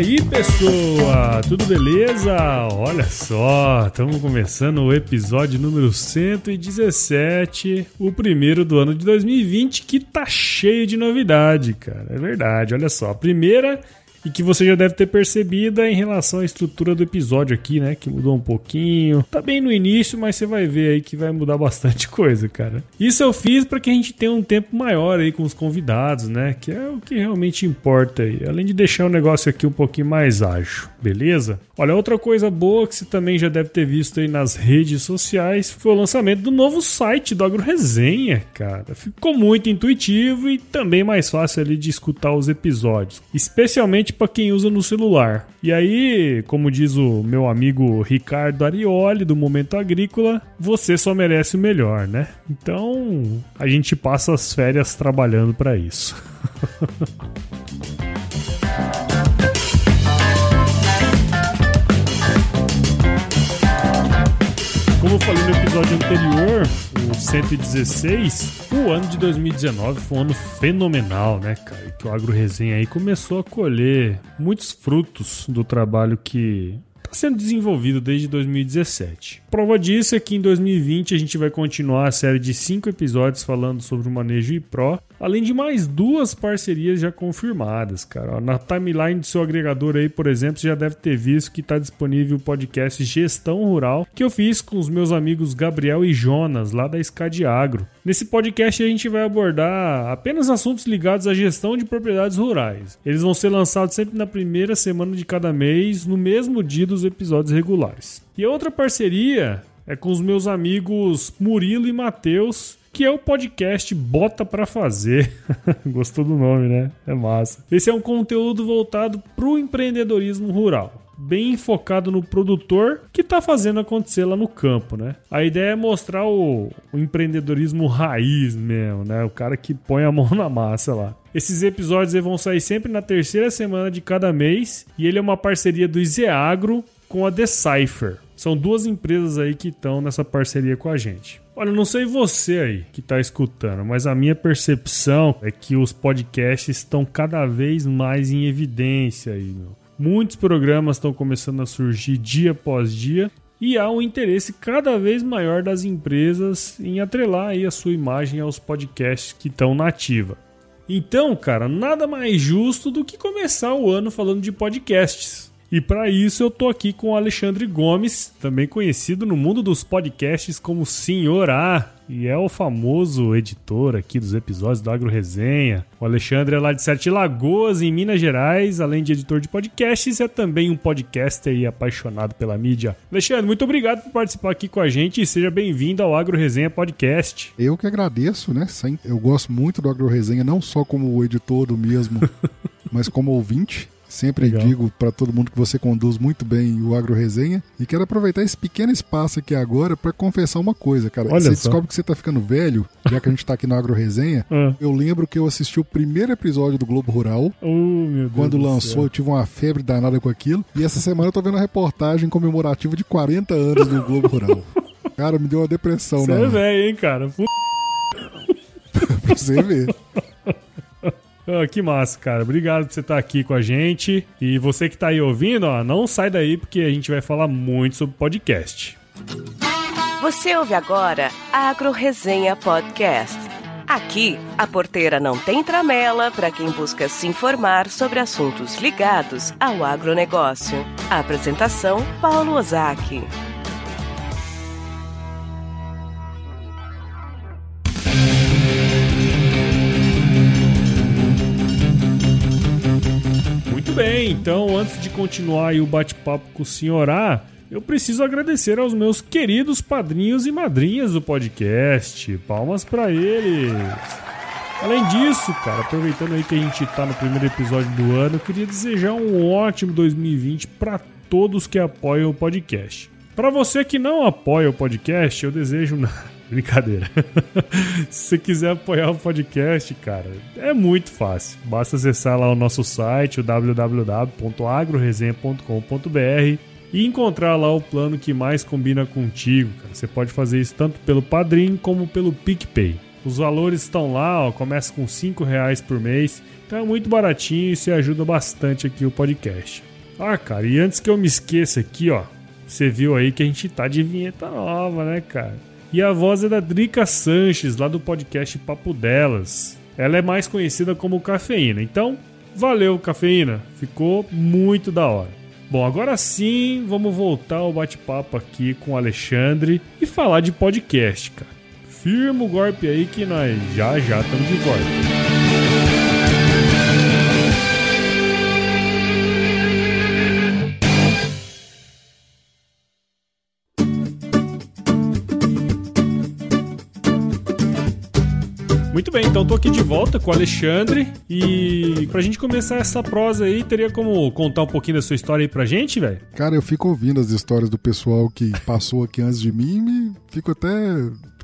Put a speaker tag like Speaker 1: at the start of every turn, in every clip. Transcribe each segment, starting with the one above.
Speaker 1: aí, pessoa? Tudo beleza? Olha só, estamos começando o episódio número 117, o primeiro do ano de 2020, que tá cheio de novidade, cara. É verdade, olha só. A primeira e que você já deve ter percebido em relação à estrutura do episódio aqui, né? Que mudou um pouquinho. Tá bem no início, mas você vai ver aí que vai mudar bastante coisa, cara. Isso eu fiz para que a gente tenha um tempo maior aí com os convidados, né? Que é o que realmente importa aí. Além de deixar o negócio aqui um pouquinho mais ágil, beleza? Olha, outra coisa boa que você também já deve ter visto aí nas redes sociais foi o lançamento do novo site do Agro Resenha, cara. Ficou muito intuitivo e também mais fácil ali de escutar os episódios, especialmente para quem usa no celular. E aí, como diz o meu amigo Ricardo Arioli do Momento Agrícola, você só merece o melhor, né? Então, a gente passa as férias trabalhando para isso. Como eu falei no episódio anterior, o 116, o ano de 2019 foi um ano fenomenal, né, cara? Que o Agro Resenha aí começou a colher muitos frutos do trabalho que está sendo desenvolvido desde 2017. Prova disso é que em 2020 a gente vai continuar a série de cinco episódios falando sobre o manejo iPro Além de mais duas parcerias já confirmadas, cara. Na timeline do seu agregador aí, por exemplo, você já deve ter visto que está disponível o podcast Gestão Rural, que eu fiz com os meus amigos Gabriel e Jonas, lá da Scad Agro. Nesse podcast a gente vai abordar apenas assuntos ligados à gestão de propriedades rurais. Eles vão ser lançados sempre na primeira semana de cada mês, no mesmo dia dos episódios regulares. E a outra parceria é com os meus amigos Murilo e Matheus, que é o podcast Bota para Fazer. Gostou do nome, né? É massa. Esse é um conteúdo voltado para o empreendedorismo rural. Bem focado no produtor que está fazendo acontecer lá no campo, né? A ideia é mostrar o, o empreendedorismo raiz mesmo, né? O cara que põe a mão na massa lá. Esses episódios vão sair sempre na terceira semana de cada mês e ele é uma parceria do Izeagro com a Decipher. São duas empresas aí que estão nessa parceria com a gente. Olha, não sei você aí que está escutando, mas a minha percepção é que os podcasts estão cada vez mais em evidência aí, meu. Muitos programas estão começando a surgir dia após dia e há um interesse cada vez maior das empresas em atrelar aí a sua imagem aos podcasts que estão na ativa. Então, cara, nada mais justo do que começar o ano falando de podcasts. E para isso eu tô aqui com o Alexandre Gomes, também conhecido no mundo dos podcasts como Senhor A, e é o famoso editor aqui dos episódios do Agro Resenha. O Alexandre é lá de Sete Lagoas, em Minas Gerais, além de editor de podcasts, é também um podcaster e apaixonado pela mídia. Alexandre, muito obrigado por participar aqui com a gente e seja bem-vindo ao Agro Resenha Podcast.
Speaker 2: Eu que agradeço, né? Eu gosto muito do Agro Resenha, não só como editor do mesmo, mas como ouvinte. Sempre Legal. digo para todo mundo que você conduz muito bem o Agro Resenha. E quero aproveitar esse pequeno espaço aqui agora para confessar uma coisa, cara. Olha você só. descobre que você tá ficando velho, já que a gente tá aqui no Agro Resenha. Ah. Eu lembro que eu assisti o primeiro episódio do Globo Rural.
Speaker 1: Oh,
Speaker 2: quando lançou, eu tive uma febre danada com aquilo. E essa semana eu tô vendo a reportagem comemorativa de 40 anos do Globo Rural. Cara, me deu uma depressão,
Speaker 1: né? Você é velho, hein, cara? P...
Speaker 2: pra você ver.
Speaker 1: Oh, que massa, cara. Obrigado por você estar aqui com a gente. E você que está aí ouvindo, ó, não sai daí porque a gente vai falar muito sobre podcast.
Speaker 3: Você ouve agora Agro Resenha Podcast. Aqui, a porteira não tem tramela para quem busca se informar sobre assuntos ligados ao agronegócio. A apresentação, Paulo Ozaki.
Speaker 1: Então antes de continuar o bate-papo com o senhor A, eu preciso agradecer aos meus queridos padrinhos e madrinhas do podcast. Palmas para eles. Além disso, cara, aproveitando aí que a gente tá no primeiro episódio do ano, eu queria desejar um ótimo 2020 para todos que apoiam o podcast. Para você que não apoia o podcast, eu desejo Brincadeira. Se você quiser apoiar o podcast, cara, é muito fácil. Basta acessar lá o nosso site, o www.agroresenha.com.br e encontrar lá o plano que mais combina contigo. Cara. Você pode fazer isso tanto pelo Padrim como pelo PicPay. Os valores estão lá, ó, começa com 5 reais por mês, então é muito baratinho e isso ajuda bastante aqui o podcast. Ah, cara, e antes que eu me esqueça aqui, ó, você viu aí que a gente tá de vinheta nova, né, cara? E a voz é da Drica Sanches, lá do podcast Papo Delas. Ela é mais conhecida como Cafeína. Então, valeu, Cafeína. Ficou muito da hora. Bom, agora sim, vamos voltar ao bate-papo aqui com o Alexandre e falar de podcast, cara. Firma o golpe aí que nós já já estamos de volta. Muito bem, então tô aqui de volta com o Alexandre e pra gente começar essa prosa aí, teria como contar um pouquinho da sua história aí pra gente, velho?
Speaker 2: Cara, eu fico ouvindo as histórias do pessoal que passou aqui antes de mim e me fico até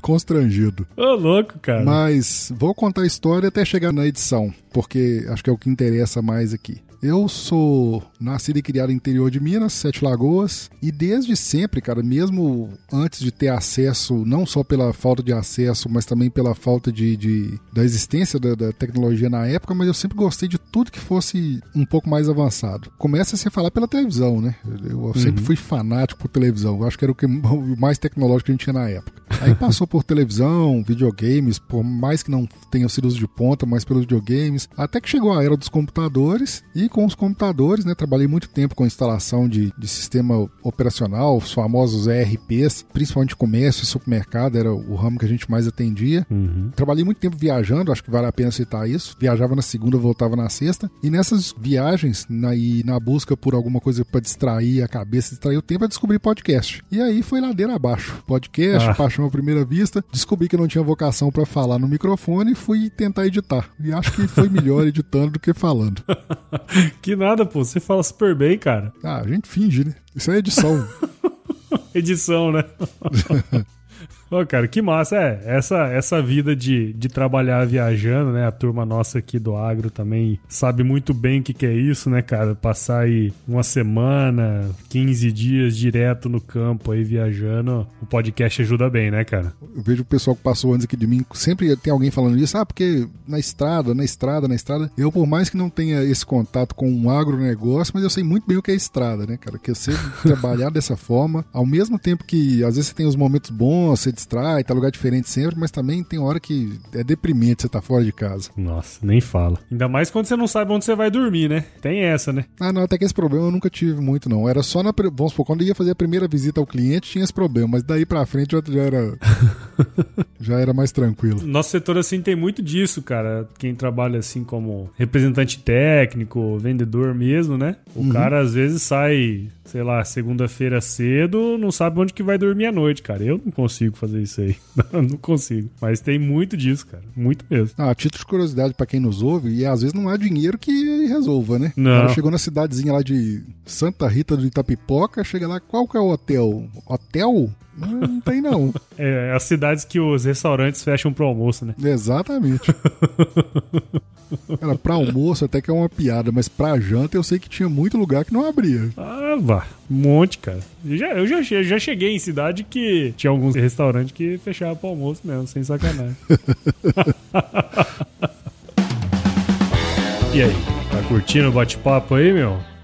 Speaker 2: constrangido.
Speaker 1: Ô, louco, cara.
Speaker 2: Mas vou contar a história até chegar na edição, porque acho que é o que interessa mais aqui. Eu sou nascido e criado no interior de Minas, Sete Lagoas, e desde sempre, cara, mesmo antes de ter acesso, não só pela falta de acesso, mas também pela falta de, de da existência da, da, tecnologia na época, mas eu sempre gostei de tudo que fosse um pouco mais avançado. Começa a se falar pela televisão, né? Eu, sempre uhum. fui fanático por televisão, eu acho que era o, que, o mais tecnológico que a gente tinha na época. Aí passou por televisão, videogames, por mais que não tenham sido os de ponta, mas pelos videogames, até que chegou a era dos computadores e com os computadores, né? Trabalhei muito tempo com instalação de, de sistema operacional, os famosos ERPs, principalmente comércio e supermercado, era o ramo que a gente mais atendia. Uhum. Trabalhei muito tempo viajando, acho que vale a pena citar isso. Viajava na segunda, voltava na sexta. E nessas viagens, na, e na busca por alguma coisa para distrair a cabeça, distrair o tempo, eu descobri podcast. E aí foi ladeira abaixo. Podcast, ah. paixão à primeira vista. Descobri que não tinha vocação para falar no microfone e fui tentar editar. E acho que foi melhor editando do que falando.
Speaker 1: que nada, pô. Você fala super bem, cara.
Speaker 2: Ah, a gente finge, né? Isso é edição.
Speaker 1: edição, né? Ô, cara, que massa. É, essa, essa vida de, de trabalhar viajando, né? A turma nossa aqui do agro também sabe muito bem o que, que é isso, né, cara? Passar aí uma semana, 15 dias direto no campo aí viajando, o podcast ajuda bem, né, cara?
Speaker 2: Eu vejo o pessoal que passou antes aqui de mim, sempre tem alguém falando isso, ah, porque na estrada, na estrada, na estrada. Eu, por mais que não tenha esse contato com um agronegócio, mas eu sei muito bem o que é estrada, né, cara? Que eu sei trabalhar dessa forma, ao mesmo tempo que às vezes você tem os momentos bons, você distrai, tá lugar diferente sempre, mas também tem hora que é deprimente você tá fora de casa.
Speaker 1: Nossa, nem fala. Ainda mais quando você não sabe onde você vai dormir, né? Tem essa, né?
Speaker 2: Ah, não, até que esse problema eu nunca tive muito, não. Era só na. Vamos supor, quando ia fazer a primeira visita ao cliente, tinha esse problema, mas daí pra frente já, já era. já era mais tranquilo.
Speaker 1: Nosso setor, assim, tem muito disso, cara. Quem trabalha, assim, como representante técnico, vendedor mesmo, né? O uhum. cara às vezes sai sei lá, segunda-feira cedo, não sabe onde que vai dormir à noite, cara. Eu não consigo fazer isso aí. não consigo. Mas tem muito disso, cara. Muito mesmo.
Speaker 2: Ah, título de curiosidade para quem nos ouve, e às vezes não há dinheiro que resolva, né?
Speaker 1: Não. O cara
Speaker 2: chegou na cidadezinha lá de Santa Rita do Itapipoca, chega lá, qual que é o hotel? Hotel? Não, não tem não.
Speaker 1: É, as cidades que os restaurantes fecham pro almoço, né?
Speaker 2: Exatamente. Cara, pra almoço até que é uma piada, mas pra janta eu sei que tinha muito lugar que não abria.
Speaker 1: Ah, vá. Um monte, cara. Eu já, eu já, já cheguei em cidade que tinha alguns restaurantes que fechavam pro almoço mesmo, sem sacanagem. e aí, tá curtindo o bate-papo aí, meu?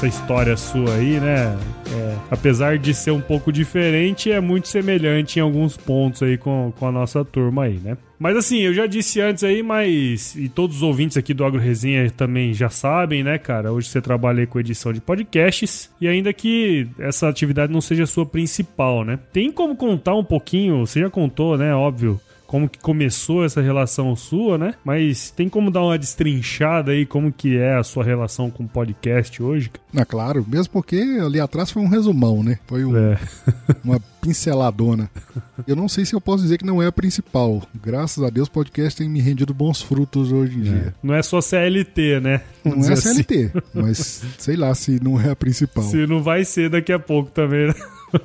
Speaker 1: essa história sua aí, né? É, apesar de ser um pouco diferente, é muito semelhante em alguns pontos aí com, com a nossa turma aí, né? Mas assim, eu já disse antes aí, mas. E todos os ouvintes aqui do Agro Resenha também já sabem, né, cara? Hoje você trabalha com edição de podcasts. E ainda que essa atividade não seja a sua principal, né? Tem como contar um pouquinho, você já contou, né? Óbvio como que começou essa relação sua, né? Mas tem como dar uma destrinchada aí como que é a sua relação com o podcast hoje?
Speaker 2: É claro, mesmo porque ali atrás foi um resumão, né? Foi um, é. uma pinceladona. Eu não sei se eu posso dizer que não é a principal. Graças a Deus o podcast tem me rendido bons frutos hoje em é. dia.
Speaker 1: Não é só CLT, né?
Speaker 2: Vamos não é CLT, assim. mas sei lá se não é a principal.
Speaker 1: Se não vai ser daqui a pouco também, né?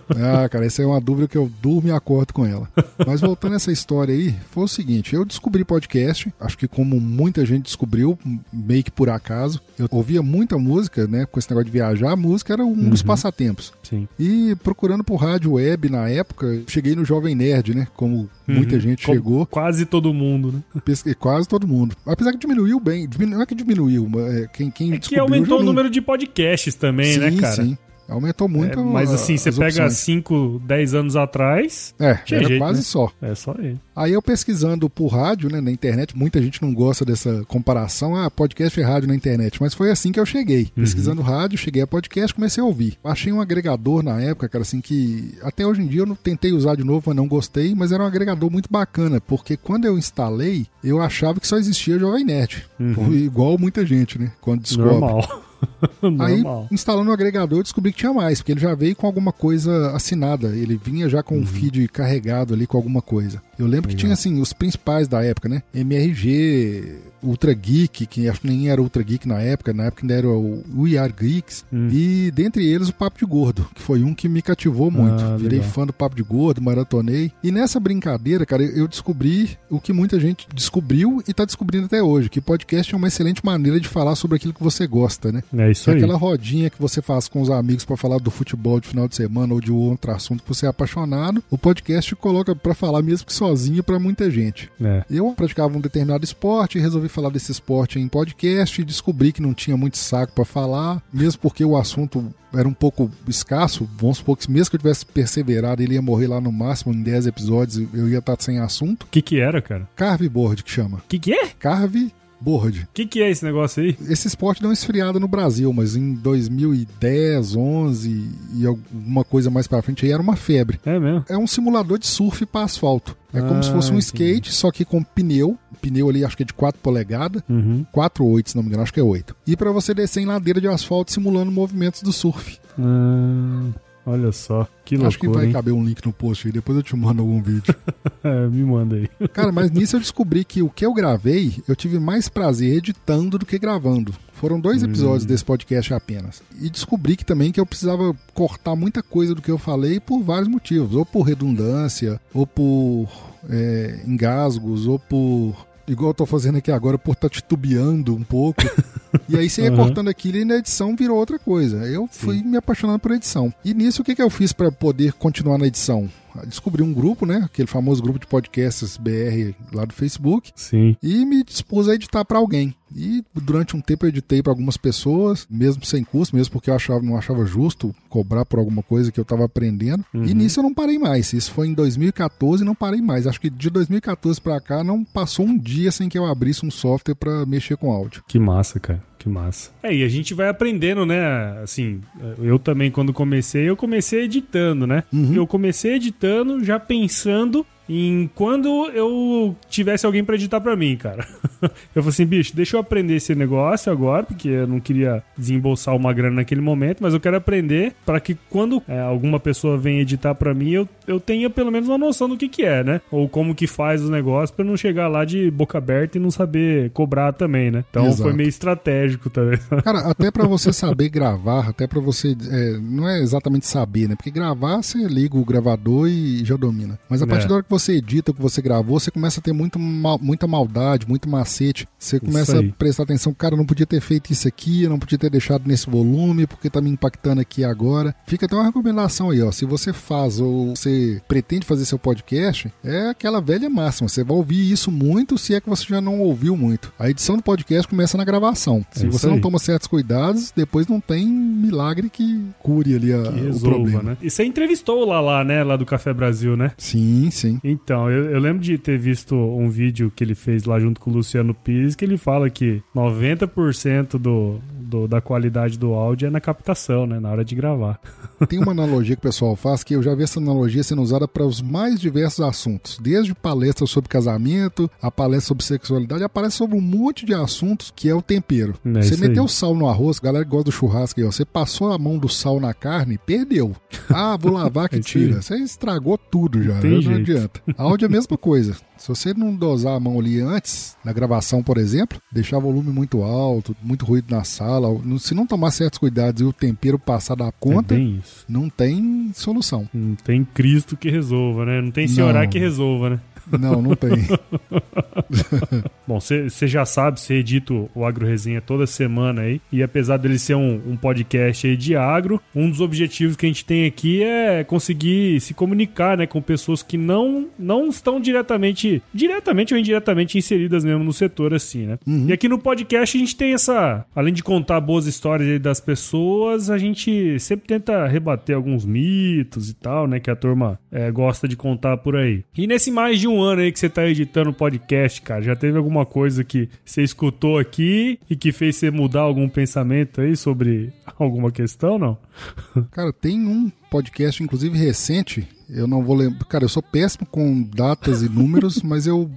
Speaker 2: Ah, cara, essa é uma dúvida que eu durmo e acordo com ela. Mas voltando a essa história aí, foi o seguinte: eu descobri podcast, acho que como muita gente descobriu, meio que por acaso. Eu ouvia muita música, né? Com esse negócio de viajar, a música era um uhum. dos passatempos.
Speaker 1: Sim.
Speaker 2: E procurando por rádio web na época, cheguei no Jovem Nerd, né? Como uhum. muita gente como chegou.
Speaker 1: Quase todo mundo, né?
Speaker 2: Pesquei, quase todo mundo. Apesar que diminuiu bem. Diminu... Não é que diminuiu, mas é, quem, quem
Speaker 1: é que aumentou o número de podcasts também, né, sim, né, cara? Sim, sim.
Speaker 2: Aumentou muito. É,
Speaker 1: mas assim, você pega 5, 10 anos atrás.
Speaker 2: É, era jeito, quase né? só.
Speaker 1: É só ele.
Speaker 2: Aí eu pesquisando por rádio, né, na internet, muita gente não gosta dessa comparação, ah, podcast e rádio na internet, mas foi assim que eu cheguei. Uhum. Pesquisando rádio, cheguei a podcast, comecei a ouvir. Achei um agregador na época, cara, assim, que até hoje em dia eu não tentei usar de novo, mas não gostei, mas era um agregador muito bacana, porque quando eu instalei, eu achava que só existia Jovem Nerd. Uhum. Igual muita gente, né, quando descobre.
Speaker 1: Normal.
Speaker 2: Aí, instalando o agregador, eu descobri que tinha mais, porque ele já veio com alguma coisa assinada. Ele vinha já com uhum. um feed carregado ali com alguma coisa. Eu lembro Legal. que tinha, assim, os principais da época, né? MRG, Ultra Geek, que acho que nem era Ultra Geek na época, na época ainda era o We Are Geeks, hum. e dentre eles o Papo de Gordo, que foi um que me cativou muito. Ah, Virei fã do Papo de Gordo, maratonei. E nessa brincadeira, cara, eu descobri o que muita gente descobriu e tá descobrindo até hoje, que podcast é uma excelente maneira de falar sobre aquilo que você gosta, né?
Speaker 1: É isso
Speaker 2: aí. Aquela rodinha que você faz com os amigos para falar do futebol de final de semana ou de outro assunto que você é apaixonado, o podcast coloca para falar mesmo que sozinho para muita gente.
Speaker 1: É.
Speaker 2: Eu praticava um determinado esporte e resolvi falar desse esporte em podcast e descobri que não tinha muito saco para falar, mesmo porque o assunto era um pouco escasso. Vamos supor que mesmo que eu tivesse perseverado, ele ia morrer lá no máximo em 10 episódios, eu ia estar sem assunto. O
Speaker 1: que que era, cara?
Speaker 2: Carveboard que chama.
Speaker 1: Que que é?
Speaker 2: Carve board.
Speaker 1: O que, que é esse negócio aí?
Speaker 2: Esse esporte deu uma esfriada no Brasil, mas em 2010, 11 e alguma coisa mais pra frente aí era uma febre.
Speaker 1: É mesmo?
Speaker 2: É um simulador de surf para asfalto. É ah, como se fosse um entendi. skate, só que com pneu. Pneu ali acho que é de 4 polegadas.
Speaker 1: Uhum.
Speaker 2: 4 ou 8, se não me engano, acho que é 8. E para você descer em ladeira de asfalto simulando movimentos do surf.
Speaker 1: Ah, olha só. Que loucura,
Speaker 2: Acho que vai
Speaker 1: hein?
Speaker 2: caber um link no post aí, depois eu te mando algum vídeo.
Speaker 1: é, me manda aí.
Speaker 2: Cara, mas nisso eu descobri que o que eu gravei, eu tive mais prazer editando do que gravando. Foram dois hum. episódios desse podcast apenas. E descobri que também que eu precisava cortar muita coisa do que eu falei por vários motivos. Ou por redundância, ou por é, engasgos, ou por igual eu tô fazendo aqui agora, por estar tá titubeando um pouco. e aí você ia uhum. cortando aquilo e na edição virou outra coisa. Eu fui Sim. me apaixonando por edição. E nisso, o que, que eu fiz para poder continuar na edição? Descobri um grupo, né? Aquele famoso grupo de podcasts BR lá do Facebook.
Speaker 1: Sim.
Speaker 2: E me dispus a editar para alguém. E durante um tempo eu editei para algumas pessoas, mesmo sem custo, mesmo porque eu achava, não achava justo cobrar por alguma coisa que eu estava aprendendo. Uhum. E nisso eu não parei mais. Isso foi em 2014 e não parei mais. Acho que de 2014 para cá não passou um dia sem que eu abrisse um software para mexer com áudio.
Speaker 1: Que massa, cara. Que massa. É, e a gente vai aprendendo, né? Assim, eu também, quando comecei, eu comecei editando, né? Uhum. Eu comecei editando já pensando em quando eu tivesse alguém para editar para mim, cara. eu falei assim, bicho, deixa eu aprender esse negócio agora, porque eu não queria desembolsar uma grana naquele momento, mas eu quero aprender para que quando é, alguma pessoa venha editar para mim, eu, eu tenha pelo menos uma noção do que que é, né? Ou como que faz os negócios para não chegar lá de boca aberta e não saber cobrar também, né? Então Exato. foi meio estratégico também.
Speaker 2: Cara, até para você saber gravar, até para você é, não é exatamente saber, né? Porque gravar você liga o gravador e já domina. Mas a partir é. da hora que você edita o que você gravou, você começa a ter muito mal, muita maldade, muito macete. Você começa a prestar atenção, cara, não podia ter feito isso aqui, não podia ter deixado nesse volume, porque tá me impactando aqui agora. Fica até uma recomendação aí, ó. Se você faz ou você pretende fazer seu podcast, é aquela velha máxima. Você vai ouvir isso muito se é que você já não ouviu muito. A edição do podcast começa na gravação. Se é você não toma certos cuidados, depois não tem milagre que cure ali a, que resolva, o problema.
Speaker 1: Né? E você entrevistou lá, lá, né? Lá do Café Brasil, né?
Speaker 2: Sim, sim.
Speaker 1: Então, eu, eu, lembro de ter visto um vídeo que ele fez lá junto com o Luciano Pires, que ele fala que 90% do, do, da qualidade do áudio é na captação, né? Na hora de gravar.
Speaker 2: Tem uma analogia que o pessoal faz que eu já vi essa analogia sendo usada para os mais diversos assuntos. Desde palestras sobre casamento, a palestra sobre sexualidade, aparece sobre um monte de assuntos que é o tempero. É você meteu sal no arroz, a galera gosta do churrasco aí, ó. Você passou a mão do sal na carne, perdeu. Ah, vou lavar que tira. Você estragou tudo já. Não jeito. adianta. Áudio é a mesma coisa. Se você não dosar a mão ali antes, na gravação, por exemplo, deixar volume muito alto, muito ruído na sala, se não tomar certos cuidados e o tempero passar da conta, é não tem solução.
Speaker 1: Não tem Cristo que resolva, né? Não tem senhorá que resolva, né?
Speaker 2: Não, não tem.
Speaker 1: Bom, você já sabe, você edita o Agro Resenha toda semana aí. E apesar dele ser um, um, podcast aí de agro, um dos objetivos que a gente tem aqui é conseguir se comunicar né, com pessoas que não, não estão diretamente, diretamente ou indiretamente inseridas mesmo no setor, assim, né? Uhum. E aqui no podcast a gente tem essa. Além de contar boas histórias das pessoas, a gente sempre tenta rebater alguns mitos e tal, né? Que a turma é, gosta de contar por aí. E nesse mais de um ano aí que você tá editando podcast, cara, já teve alguma coisa que você escutou aqui e que fez você mudar algum pensamento aí sobre alguma questão, não?
Speaker 2: Cara, tem um podcast, inclusive recente, eu não vou lembrar. Cara, eu sou péssimo com datas e números, mas eu.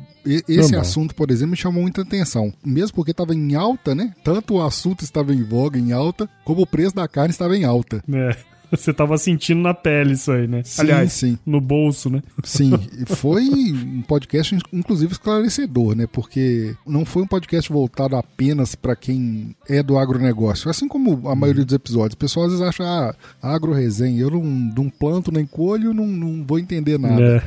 Speaker 2: Esse assunto, por exemplo, me chamou muita atenção. Mesmo porque estava em alta, né? Tanto o assunto estava em voga, em alta, como o preço da carne estava em alta.
Speaker 1: É. Você tava sentindo na pele isso aí, né?
Speaker 2: Sim, Aliás, sim.
Speaker 1: no bolso, né?
Speaker 2: Sim, foi um podcast inclusive esclarecedor, né? Porque não foi um podcast voltado apenas para quem é do agronegócio. Assim como a maioria dos episódios. O pessoal às vezes acha, ah, agro resenha, eu não, não planto nem colho, não, não vou entender nada.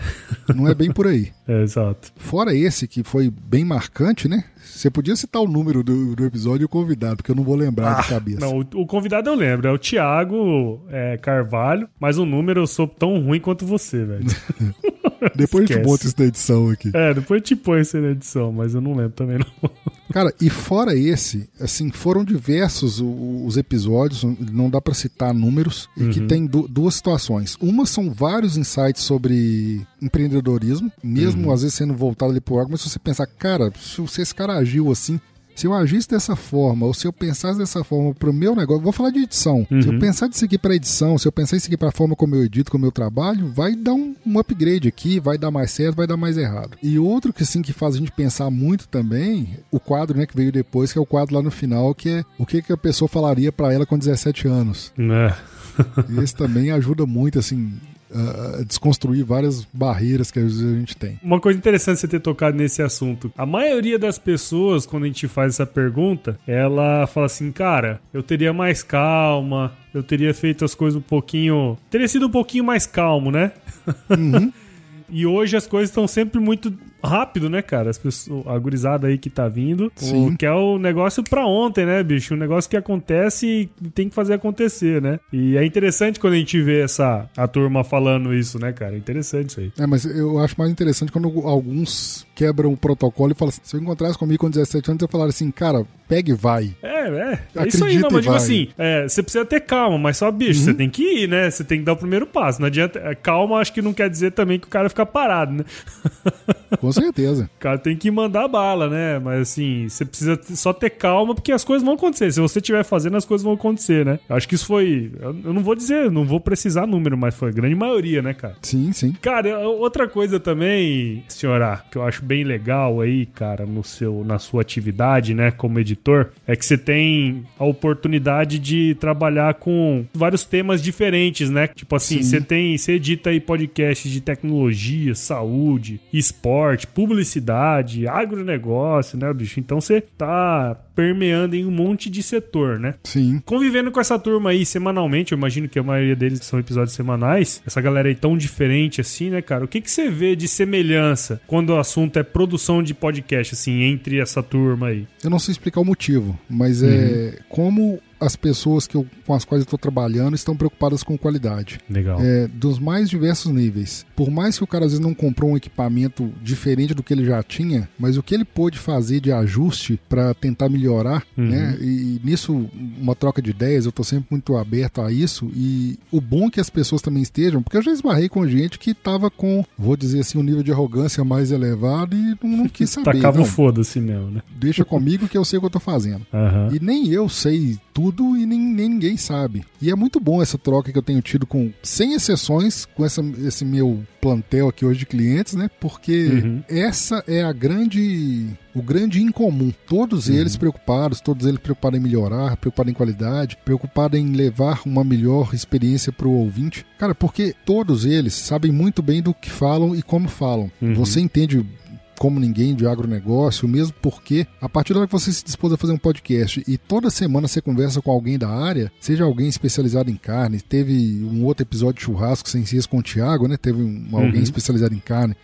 Speaker 2: É. Não é bem por aí.
Speaker 1: É, exato.
Speaker 2: Fora esse, que foi bem marcante, né? Você podia citar o número do, do episódio e o convidado, porque eu não vou lembrar ah, de cabeça.
Speaker 1: Não, o, o, convidado eu lembro, é o Thiago é, Carvalho, mas o número eu sou tão ruim quanto você, velho.
Speaker 2: depois a gente bota isso na edição aqui.
Speaker 1: É, depois a gente põe isso na edição, mas eu não lembro também não.
Speaker 2: Cara, e fora esse, assim, foram diversos os episódios, não dá para citar números, e que uhum. tem duas situações. Uma são vários insights sobre empreendedorismo, mesmo uhum. às vezes sendo voltado ali pro agro, mas se você pensar, cara, se esse cara agiu assim, se eu agisse dessa forma, ou se eu pensasse dessa forma para o meu negócio, vou falar de edição. Uhum. Se eu uhum. pensar disso aqui para edição, se eu pensar isso aqui para a forma como eu edito, como eu trabalho, vai dar um, um, upgrade aqui, vai dar mais certo, vai dar mais errado. E outro que sim que faz a gente pensar muito também, o quadro, né, que veio depois, que é o quadro lá no final, que é o que, que a pessoa falaria para ela com 17 anos.
Speaker 1: É.
Speaker 2: Esse também ajuda muito, assim, uh, desconstruir várias barreiras que às vezes a gente tem.
Speaker 1: Uma coisa interessante você ter tocado nesse assunto. A maioria das pessoas, quando a gente faz essa pergunta, ela fala assim, cara, eu teria mais calma, eu teria feito as coisas um pouquinho. Teria sido um pouquinho mais calmo, né? Uhum. e hoje as coisas estão sempre muito rápido, né, cara? As pessoas, a gurizada aí que tá vindo, Sim. O, que é o negócio pra ontem, né, bicho? Um negócio que acontece e tem que fazer acontecer, né? E é interessante quando a gente vê essa a turma falando isso, né, cara? É interessante isso aí.
Speaker 2: É, mas eu acho mais interessante quando alguns quebram o protocolo e falam assim, se eu encontrasse comigo com 17 anos, eu falar assim, cara, pega e vai.
Speaker 1: É, é. É isso aí, não, mas digo assim, é, você precisa ter calma, mas só, bicho, uhum. você tem que ir, né? Você tem que dar o primeiro passo. Não adianta. É, calma, acho que não quer dizer também que o cara fica parado, né?
Speaker 2: Com certeza.
Speaker 1: o cara tem que mandar bala, né? Mas assim, você precisa só ter calma, porque as coisas vão acontecer. Se você estiver fazendo, as coisas vão acontecer, né? Eu acho que isso foi. Eu não vou dizer, não vou precisar número, mas foi a grande maioria, né, cara?
Speaker 2: Sim, sim.
Speaker 1: Cara, outra coisa também, senhora, que eu acho bem legal aí, cara, no seu, na sua atividade, né, como editor, é que você tem a oportunidade de trabalhar com vários temas diferentes, né? Tipo assim, você tem, você edita aí podcasts de tecnologia, saúde, esporte, publicidade, agronegócio, né, bicho? Então você tá permeando em um monte de setor, né?
Speaker 2: Sim.
Speaker 1: Convivendo com essa turma aí semanalmente, eu imagino que a maioria deles são episódios semanais, essa galera aí tão diferente assim, né, cara? O que, que você vê de semelhança quando o assunto é produção de podcast, assim, entre essa turma aí?
Speaker 2: Eu não sei explicar o motivo, mas é uhum. é como as pessoas que eu, com as quais eu estou trabalhando estão preocupadas com qualidade.
Speaker 1: Legal.
Speaker 2: É, dos mais diversos níveis. Por mais que o cara às vezes não comprou um equipamento diferente do que ele já tinha, mas o que ele pôde fazer de ajuste para tentar melhorar, uhum. né? E, e nisso, uma troca de ideias, eu estou sempre muito aberto a isso. E o bom é que as pessoas também estejam, porque eu já esbarrei com gente que estava com, vou dizer assim, um nível de arrogância mais elevado e não, não quis saber.
Speaker 1: Tacava foda-se mesmo, né?
Speaker 2: Deixa comigo que eu sei o que eu estou fazendo.
Speaker 1: Uhum.
Speaker 2: E nem eu sei tudo e nem, nem, ninguém sabe. E é muito bom essa troca que eu tenho tido com, sem exceções, com essa, esse meu plantel aqui hoje de clientes, né? Porque uhum. essa é a grande o grande incomum. Todos uhum. eles preocupados, todos eles preocupados em melhorar, preocupados em qualidade, preocupados em levar uma melhor experiência para o ouvinte. Cara, porque todos eles sabem muito bem do que falam e como falam. Uhum. Você entende como ninguém de agronegócio, mesmo porque a partir da hora que você se dispôs a fazer um podcast e toda semana você conversa com alguém da área, seja alguém especializado em carne, teve um outro episódio de churrasco sem ciência com o Thiago, né? Teve um, uhum. alguém especializado em carne.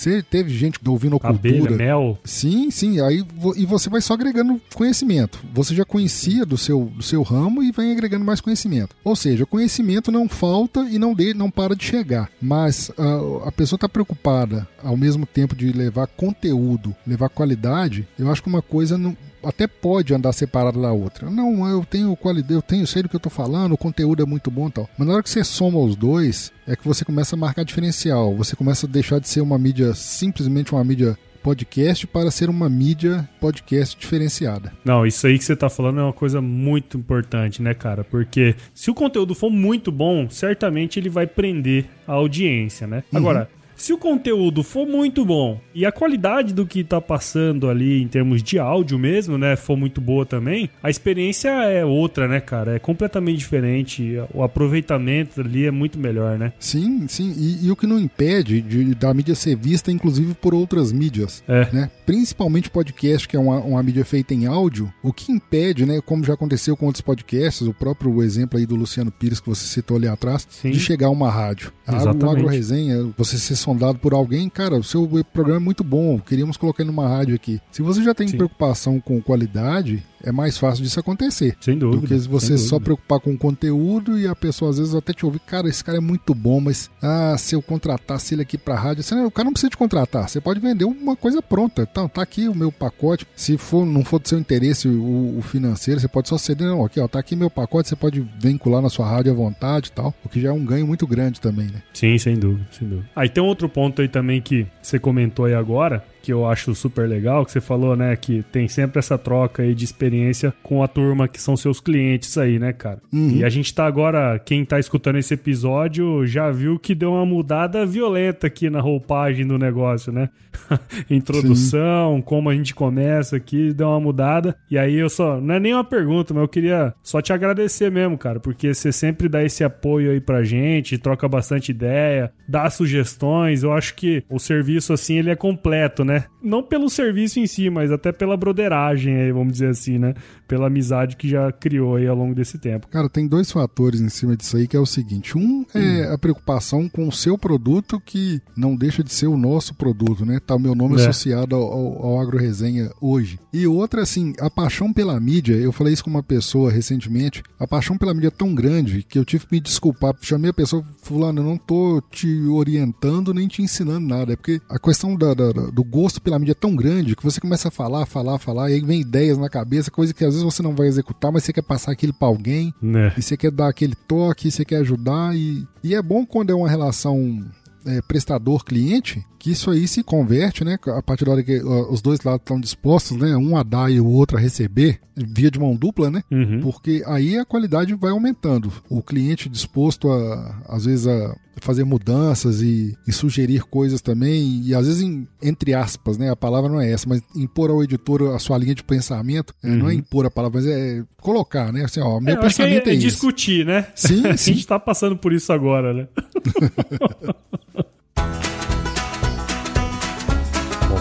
Speaker 2: Você teve gente ouvindo cultura.
Speaker 1: Abelha, mel.
Speaker 2: Sim, sim. Aí, e você vai só agregando conhecimento. Você já conhecia do seu, do seu ramo e vem agregando mais conhecimento. Ou seja, conhecimento não falta e não, de, não para de chegar. Mas a, a pessoa está preocupada ao mesmo tempo de levar conteúdo, levar qualidade. Eu acho que uma coisa não, até pode andar separada da outra. Não, eu tenho qualidade, eu tenho, sei do que eu estou falando, o conteúdo é muito bom e tal. Mas na hora que você soma os dois, é que você começa a marcar diferencial. Você começa a deixar de ser uma mídia, simplesmente uma mídia podcast para ser uma mídia podcast diferenciada.
Speaker 1: Não, isso aí que você está falando é uma coisa muito importante, né, cara? Porque se o conteúdo for muito bom, certamente ele vai prender a audiência, né? Uhum. Agora, se o conteúdo for muito bom e a qualidade do que tá passando ali em termos de áudio mesmo, né, for muito boa também, a experiência é outra, né, cara? É completamente diferente. O aproveitamento ali é muito melhor, né?
Speaker 2: Sim, sim. E, e o que não impede de, da mídia ser vista, inclusive, por outras mídias. É. Né? Principalmente podcast, que é uma, uma mídia feita em áudio. O que impede, né, como já aconteceu com outros podcasts, o próprio exemplo aí do Luciano Pires que você citou ali atrás, sim. de chegar a uma rádio.
Speaker 1: Exatamente.
Speaker 2: A Agro Resenha, você ser sondado por alguém, cara, o seu programa é muito bom, queríamos colocar ele numa rádio aqui. Se você já tem Sim. preocupação com qualidade, é mais fácil disso acontecer.
Speaker 1: Sem dúvida.
Speaker 2: Do que você só preocupar com o conteúdo e a pessoa às vezes até te ouvir, cara, esse cara é muito bom, mas ah, se eu contratasse ele aqui pra rádio, você, o cara não precisa te contratar, você pode vender uma coisa pronta. Então, tá aqui o meu pacote. Se for, não for do seu interesse o, o financeiro, você pode só ceder, não, aqui, ó, tá aqui meu pacote, você pode vincular na sua rádio à vontade e tal, o que já é um ganho muito grande também, né?
Speaker 1: Sim, sem dúvida, sem dúvida. Aí tem um outro ponto aí também que você comentou aí agora, que eu acho super legal, que você falou, né, que tem sempre essa troca aí de experiência com a turma que são seus clientes aí, né, cara? Uhum. E a gente tá agora, quem tá escutando esse episódio já viu que deu uma mudada violenta aqui na roupagem do negócio, né? Introdução, Sim. como a gente começa aqui, deu uma mudada. E aí eu só, não é nem uma pergunta, mas eu queria só te agradecer mesmo, cara, porque você sempre dá esse apoio aí pra gente, troca bastante ideia, dá sugestões. Eu acho que o serviço assim, ele é completo, né? Né? Não pelo serviço em si, mas até pela broderagem vamos dizer assim, né? Pela amizade que já criou aí ao longo desse tempo.
Speaker 2: Cara, tem dois fatores em cima disso aí que é o seguinte. Um é hum. a preocupação com o seu produto que não deixa de ser o nosso produto, né? Tá o meu nome é. associado ao, ao, ao Agro Resenha hoje. E outra, assim, a paixão pela mídia, eu falei isso com uma pessoa recentemente, a paixão pela mídia é tão grande que eu tive que me desculpar. Chamei a pessoa, fulano, eu não tô te orientando nem te ensinando nada. É porque a questão da, da, do gosto gosto pela mídia é tão grande que você começa a falar, falar, falar, e aí vem ideias na cabeça, coisa que às vezes você não vai executar, mas você quer passar aquilo para alguém, né? e você quer dar aquele toque, você quer ajudar, e, e é bom quando é uma relação é, prestador-cliente, que isso aí se converte, né? A partir da hora que os dois lados estão dispostos, né? Um a dar e o outro a receber, via de mão dupla, né?
Speaker 1: Uhum.
Speaker 2: Porque aí a qualidade vai aumentando. O cliente disposto a, às vezes, a fazer mudanças e, e sugerir coisas também, e às vezes, em, entre aspas, né? A palavra não é essa, mas impor ao editor a sua linha de pensamento, uhum. não é uhum. impor a palavra, mas é colocar, né? Assim, ó, meu é, pensamento é, é, é
Speaker 1: discutir, né?
Speaker 2: Sim,
Speaker 1: a
Speaker 2: sim.
Speaker 1: gente tá passando por isso agora, né?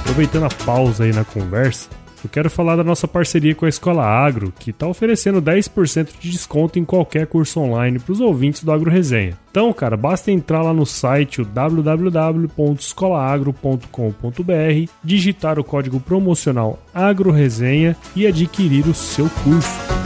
Speaker 1: Aproveitando a pausa aí na conversa, eu quero falar da nossa parceria com a Escola Agro, que está oferecendo 10% de desconto em qualquer curso online para os ouvintes do Agro Resenha. Então, cara, basta entrar lá no site www.escolaagro.com.br, digitar o código promocional Agro Resenha e adquirir o seu curso.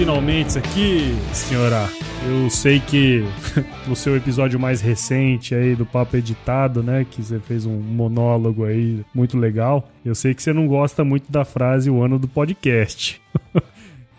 Speaker 1: Finalmente aqui, senhora. Eu sei que no seu episódio mais recente aí do Papo Editado, né, que você fez um monólogo aí muito legal, eu sei que você não gosta muito da frase o ano do podcast.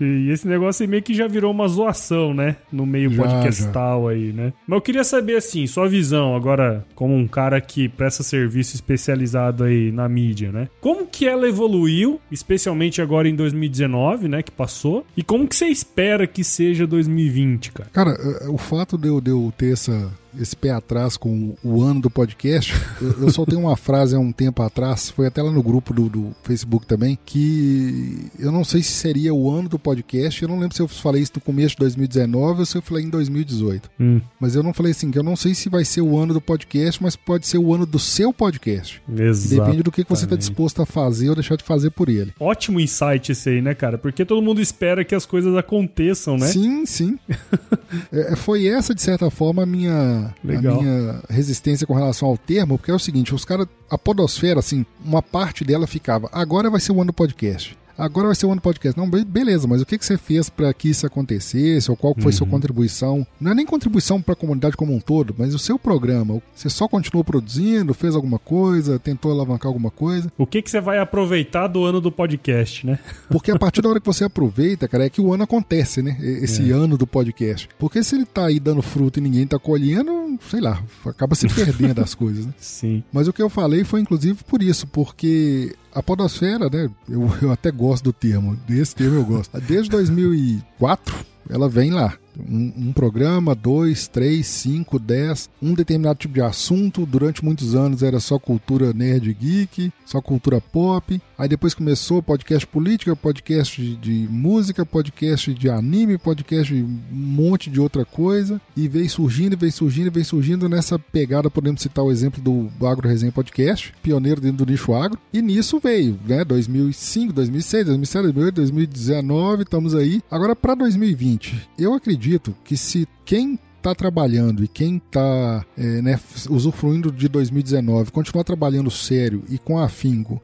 Speaker 1: E esse negócio aí meio que já virou uma zoação, né? No meio já, podcastal já. aí, né? Mas eu queria saber, assim, sua visão agora, como um cara que presta serviço especializado aí na mídia, né? Como que ela evoluiu, especialmente agora em 2019, né? Que passou. E como que você espera que seja 2020, cara?
Speaker 2: Cara, é, o fato de eu, de eu ter essa esse pé atrás com o ano do podcast, eu, eu soltei uma frase há um tempo atrás, foi até lá no grupo do, do, Facebook também, que eu não sei se seria o ano do podcast, eu não lembro se eu falei isso no começo de 2019 ou se eu falei em 2018. Hum. Mas eu não falei assim, que eu não sei se vai ser o ano do podcast, mas pode ser o ano do seu podcast.
Speaker 1: Exato.
Speaker 2: Depende do que, que você está disposto a fazer ou deixar de fazer por ele.
Speaker 1: Ótimo insight esse aí, né, cara? Porque todo mundo espera que as coisas aconteçam, né?
Speaker 2: Sim, sim. é, foi essa, de certa forma, a minha Legal. a minha resistência com relação ao termo, porque é o seguinte, os caras, a podosfera, assim, uma parte dela ficava, agora vai ser o ano do podcast agora vai ser o ano do podcast. Não, beleza, mas o que, que você fez para que isso acontecesse? Ou qual foi uhum. sua contribuição? Não é nem contribuição para a comunidade como um todo, mas o seu programa. Você só continuou produzindo, fez alguma coisa, tentou alavancar alguma coisa?
Speaker 1: O que, que você vai aproveitar do ano do podcast, né?
Speaker 2: Porque a partir da hora que você aproveita, cara, é que o ano acontece, né? Esse é. ano do podcast. Porque se ele tá aí dando fruto e ninguém tá colhendo, sei lá, acaba se perdendo as coisas, né?
Speaker 1: Sim.
Speaker 2: Mas o que eu falei foi inclusive por isso, porque a podosfera, né? Eu, eu até gosto do termo, desse termo eu gosto. Desde 2004, ela vem lá. Um, um, programa, dois, três, cinco, dez, um determinado tipo de assunto. Durante muitos anos era só cultura nerd geek, só cultura pop. Aí depois começou podcast política, podcast de, de música, podcast de anime, podcast de um monte de outra coisa. E veio surgindo, veio surgindo, veio surgindo nessa pegada. Podemos citar o exemplo do, Agro Resenha Podcast, pioneiro dentro do nicho agro. E nisso veio, né? 2005, 2006, 2007, 2008, 2019, estamos aí. Agora para 2020, eu acredito que se quem está trabalhando e quem está é, né, usufruindo de 2019 continuar trabalhando sério e com afinco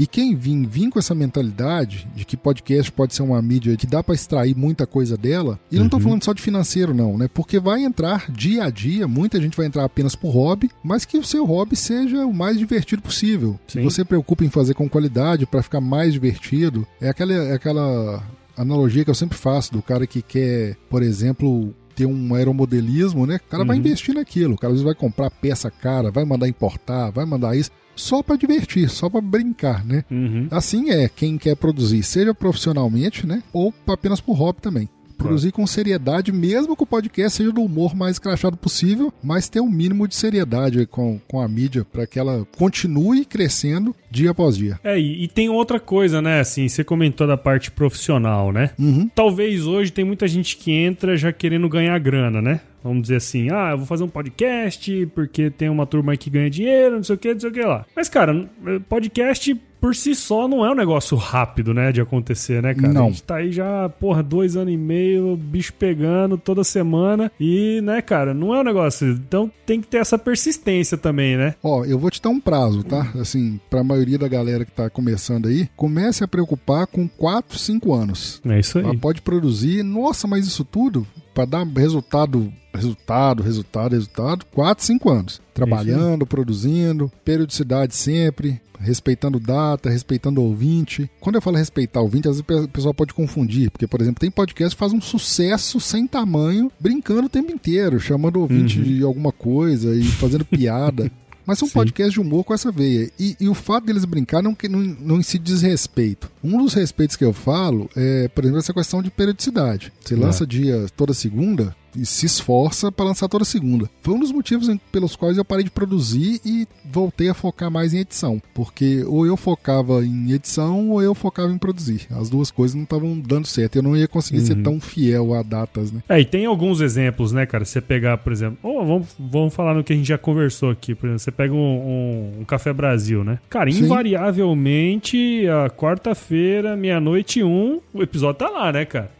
Speaker 2: e quem vir, vir com essa mentalidade de que podcast pode ser uma mídia que dá para extrair muita coisa dela, e uhum. não estou falando só de financeiro, não, né? Porque vai entrar dia a dia, muita gente vai entrar apenas por hobby, mas que o seu hobby seja o mais divertido possível. Sim. Se você preocupa em fazer com qualidade para ficar mais divertido, é aquela, é aquela analogia que eu sempre faço do cara que quer, por exemplo, ter um aeromodelismo, né? O cara uhum. vai investir naquilo. O cara às vezes vai comprar peça cara, vai mandar importar, vai mandar isso só para divertir, só para brincar, né? Uhum. Assim é quem quer produzir, seja profissionalmente, né? Ou apenas por hobby também produzir com seriedade, mesmo que o podcast seja do humor mais crachado possível, mas ter um mínimo de seriedade com, com a mídia para que ela continue crescendo dia após dia.
Speaker 1: É, e, e, tem outra coisa, né? Assim, você comentou da parte profissional, né? Uhum. Talvez hoje tem muita gente que entra já querendo ganhar grana, né? Vamos dizer assim, ah, eu vou fazer um podcast porque tem uma turma que ganha dinheiro, não sei o que, não sei o que lá. Mas, cara, podcast por si só não é um negócio rápido, né, de acontecer, né, cara?
Speaker 2: Não.
Speaker 1: A gente tá aí já, porra, dois anos e meio, bicho pegando toda semana e, né, cara, não é um negócio. Então tem que ter essa persistência também, né?
Speaker 2: Ó, eu vou te dar um prazo, tá? Assim, pra maioria da galera que tá começando aí, comece a preocupar com 4, 5 anos.
Speaker 1: É isso aí. Ela
Speaker 2: pode produzir, nossa, mas isso tudo para dar resultado, resultado, resultado, resultado, 4, 5 anos. Trabalhando, produzindo, periodicidade sempre, respeitando data, respeitando ouvinte. Quando eu falo respeitar ouvinte, às vezes o pessoal pode confundir, porque, por exemplo, tem podcast que faz um sucesso sem tamanho, brincando o tempo inteiro, chamando o ouvinte uhum. de alguma coisa e fazendo piada. Mas são Sim. podcasts de humor com essa veia. E, e o fato deles brincar não, não, não se desrespeito. Um dos respeitos que eu falo é, por exemplo, essa questão de periodicidade. Você é. lança dia toda segunda, e se esforça para lançar toda segunda. Foi um dos motivos pelos quais eu parei de produzir e voltei a focar mais em edição, porque ou eu focava em edição ou eu focava em produzir. As duas coisas não estavam dando certo. Eu não ia conseguir uhum. ser tão fiel a datas, né?
Speaker 1: É, e tem alguns exemplos, né, cara? Você pegar, por exemplo, oh, vamos, vamos falar no que a gente já conversou aqui, por exemplo, você pega um, um, um Café Brasil, né? Cara, Sim. invariavelmente, a quarta-feira, meia-noite um, o episódio tá lá, né, cara?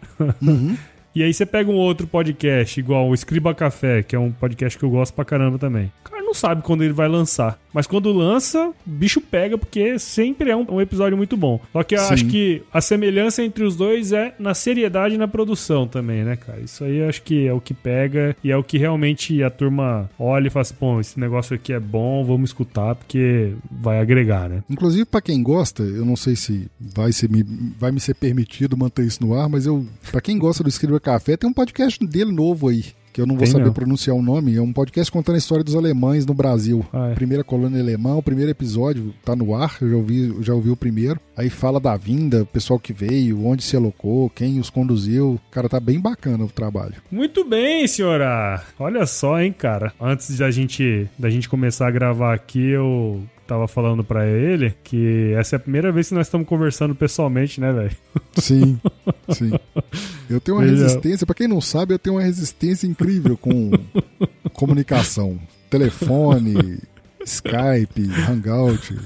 Speaker 1: Uhum. E aí você pega um outro podcast, igual o Escriba Café, que é um podcast que eu gosto pra caramba também. Cara, não sabe quando ele vai lançar. Mas quando lança, bicho pega, porque sempre é um, um episódio muito bom. Só que eu Sim. acho que a semelhança entre os dois é na seriedade e na produção também, né, cara? Isso aí eu acho que é o que pega e é o que realmente a turma olha e fala assim, pô, esse negócio aqui é bom, vamos escutar, porque vai agregar, né?
Speaker 2: Inclusive, para quem gosta, eu não sei se vai, ser, vai me ser permitido manter isso no ar, mas eu, para quem gosta do Escreva Café, tem um podcast dele novo aí, que eu não vou Tem saber não. pronunciar o nome, é um podcast contando a história dos alemães no Brasil. Ah, é. Primeira colônia alemã, o primeiro episódio tá no ar, eu já ouvi, já ouvi o primeiro. Aí fala da vinda, o pessoal que veio, onde se alocou, quem os conduziu. Cara, tá bem bacana o trabalho.
Speaker 1: Muito bem, senhora. Olha só, hein, cara. Antes da gente, da gente começar a gravar aqui, eu tava falando para ele que essa é a primeira vez que nós estamos conversando pessoalmente, né, velho?
Speaker 2: Sim, sim. Eu tenho uma resistência, para quem não sabe, eu tenho uma resistência incrível com comunicação. Telefone, Skype, Hangout,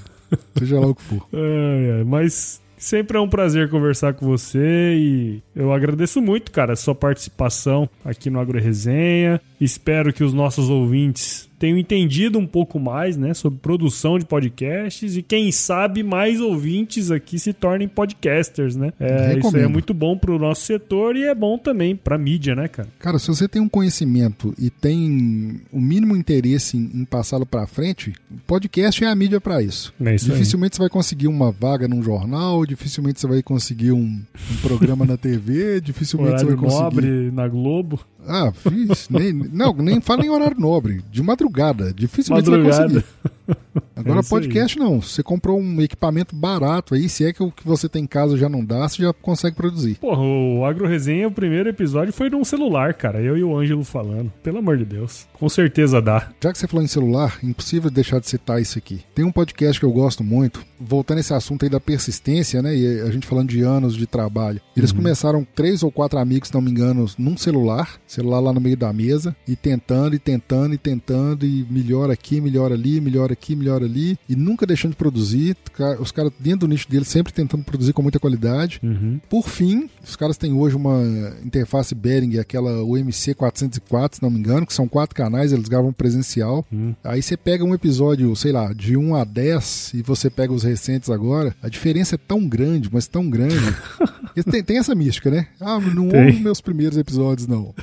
Speaker 2: seja lá o que for.
Speaker 1: É, é, mas Sempre é um prazer conversar com você e eu agradeço muito, cara, a sua participação aqui no Agro Resenha. Espero que os nossos ouvintes tenham entendido um pouco mais, né, sobre produção de podcasts e quem sabe mais ouvintes aqui se tornem podcasters, né? É, isso é muito bom para o nosso setor e é bom também para mídia, né, cara?
Speaker 2: Cara, se você tem um conhecimento e tem o mínimo interesse em, em passá-lo para frente, podcast é a mídia para isso. É isso dificilmente aí. você vai conseguir uma vaga num jornal, dificilmente você vai conseguir um, um programa na TV, dificilmente você vai conseguir
Speaker 1: nobre na Globo.
Speaker 2: Ah, fiz. nem, não, nem fala em horário nobre. De madrugada. Dificilmente madrugada. você vai conseguir. Agora, é podcast aí. não. Você comprou um equipamento barato aí, se é que o que você tem em casa já não dá, você já consegue produzir.
Speaker 1: Porra, o Agro Resenha, o primeiro episódio foi num celular, cara. Eu e o Ângelo falando. Pelo amor de Deus. Com certeza dá.
Speaker 2: Já que você falou em celular, impossível deixar de citar isso aqui. Tem um podcast que eu gosto muito, voltando esse assunto aí da persistência, né? E a gente falando de anos de trabalho. Eles uhum. começaram três ou quatro amigos, se não me engano, num celular, celular lá no meio da mesa, e tentando, e tentando, e tentando, e melhor aqui, melhor ali, melhor aqui, melhor ali, e nunca deixando de produzir. Os caras dentro do nicho deles sempre tentando produzir com muita qualidade. Uhum. Por fim, os caras têm hoje uma interface Behringer, aquela UMC 404, se não me engano, que são quatro canais, eles gravam presencial. Uhum. Aí você pega um episódio, sei lá, de 1 a 10 e você pega os recentes agora, a diferença é tão grande, mas tão grande. tem, tem essa mística, né? Ah, não ouve meus primeiros episódios, não.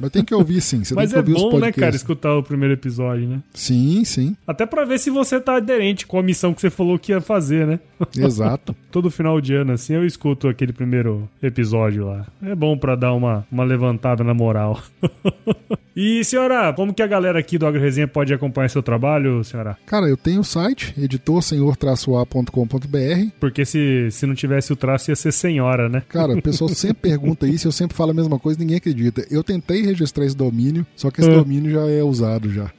Speaker 2: Mas tem que ouvir sim. Você
Speaker 1: mas
Speaker 2: tem que
Speaker 1: é bom, né, cara, escutar o primeiro episódio, né?
Speaker 2: Sim, sim.
Speaker 1: Até pra ver se você tá aderente com a missão que você falou que ia fazer, né?
Speaker 2: Exato.
Speaker 1: Todo final de ano, assim, eu escuto aquele primeiro episódio lá. É bom pra dar uma, uma levantada na moral. e, senhora, como que a galera aqui do AgroResenha pode acompanhar seu trabalho, senhora?
Speaker 2: Cara, eu tenho o site, editorsenhor-a.com.br.
Speaker 1: Porque se, se não tivesse o traço, ia ser senhora, né?
Speaker 2: Cara, o pessoal sempre pergunta isso, eu sempre falo a mesma coisa, ninguém acredita. Eu tentei registrar esse domínio, só que esse ah. domínio já é usado já.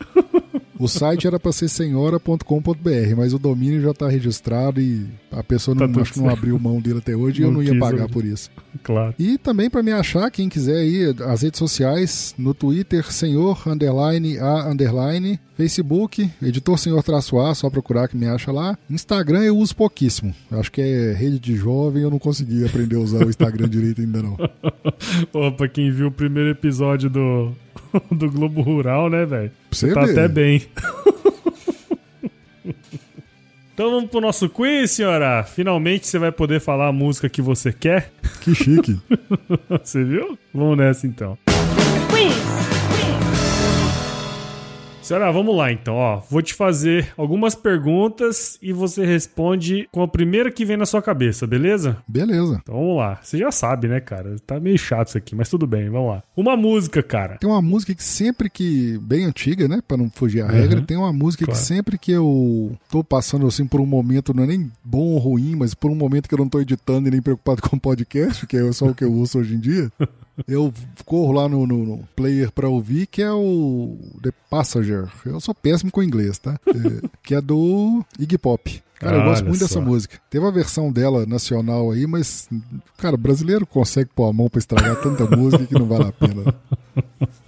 Speaker 2: O site era para ser senhora.com.br, mas o domínio já está registrado e a pessoa não, tá acho que não abriu mão dele até hoje e eu não ia pagar por isso.
Speaker 1: Claro.
Speaker 2: E também para me achar, quem quiser aí, as redes sociais, no Twitter, senhor, underline, a, underline, Facebook, editor senhor traço A, só procurar que me acha lá. Instagram eu uso pouquíssimo. Acho que é rede de jovem, eu não consegui aprender a usar o Instagram direito ainda não.
Speaker 1: Opa, quem viu o primeiro episódio do do Globo Rural, né, velho? Você tá ver. até bem. então vamos pro nosso quiz, senhora. Finalmente você vai poder falar a música que você quer.
Speaker 2: Que chique.
Speaker 1: você viu? Vamos nessa então. Quiz. Senhora, vamos lá então, ó. Vou te fazer algumas perguntas e você responde com a primeira que vem na sua cabeça, beleza?
Speaker 2: Beleza.
Speaker 1: Então vamos lá. Você já sabe, né, cara? Tá meio chato isso aqui, mas tudo bem, vamos lá. Uma música, cara.
Speaker 2: Tem uma música que sempre que. bem antiga, né? Pra não fugir a uhum. regra, tem uma música claro. que sempre que eu tô passando assim por um momento, não é nem bom ou ruim, mas por um momento que eu não tô editando e nem preocupado com o podcast, que é só o que eu uso hoje em dia. eu corro lá no, no, no player para ouvir, que é o The Passenger. Eu sou péssimo com inglês, tá? É, que é do Iggy Pop. Cara, eu gosto muito só. dessa música. Teve a versão dela nacional aí, mas, cara, brasileiro consegue pôr a mão pra estragar tanta música que não vale a pena.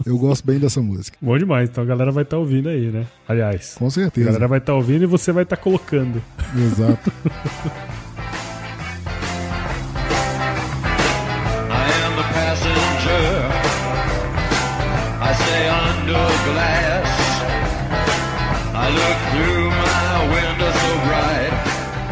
Speaker 2: Eu gosto bem dessa música.
Speaker 1: Bom demais, então a galera vai estar tá ouvindo aí, né? Aliás.
Speaker 2: Com certeza.
Speaker 1: A galera vai estar tá ouvindo e você vai estar tá colocando.
Speaker 2: Exato.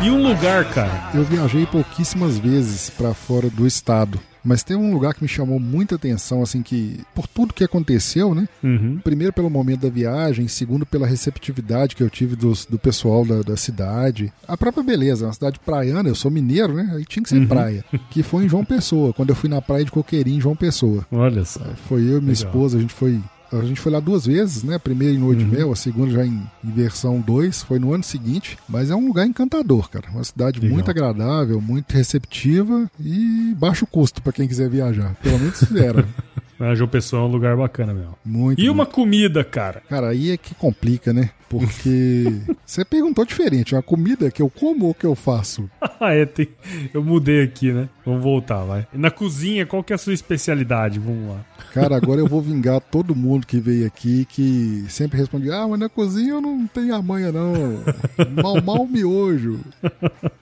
Speaker 1: E um lugar, cara?
Speaker 2: Eu viajei pouquíssimas vezes para fora do estado. Mas tem um lugar que me chamou muita atenção, assim, que por tudo que aconteceu, né?
Speaker 1: Uhum.
Speaker 2: Primeiro pelo momento da viagem, segundo pela receptividade que eu tive dos, do pessoal da, da cidade. A própria beleza, uma cidade praiana, eu sou mineiro, né? Aí tinha que ser
Speaker 1: Uhum.
Speaker 2: praia. Que foi em João Pessoa, quando eu fui na praia de Coqueirinho, em João Pessoa.
Speaker 1: Olha só.
Speaker 2: Foi eu e minha
Speaker 1: Legal.
Speaker 2: esposa, a gente foi. A gente foi lá duas vezes, né? A primeira em Lua de
Speaker 1: Uhum.
Speaker 2: Mel, a segunda já em, em versão 2, foi no ano seguinte. Mas é um lugar encantador, cara. Uma cidade
Speaker 1: Legal.
Speaker 2: muito agradável, muito receptiva e baixo custo pra quem quiser viajar. Pelo menos era.
Speaker 1: A João Pessoa é um lugar bacana mesmo.
Speaker 2: Muito.
Speaker 1: E uma
Speaker 2: muito.
Speaker 1: comida, cara?
Speaker 2: Cara, aí é que complica, né? Porque você perguntou diferente. A comida que eu como ou que eu faço?
Speaker 1: Ah, é, tem... eu mudei aqui, né? Vamos voltar, vai. Na cozinha, qual que é a sua especialidade? Vamos lá.
Speaker 2: Cara, agora eu vou vingar todo mundo que veio aqui que sempre responde: Ah, mas na cozinha eu não tenho a manha, não. Mal, mal miojo.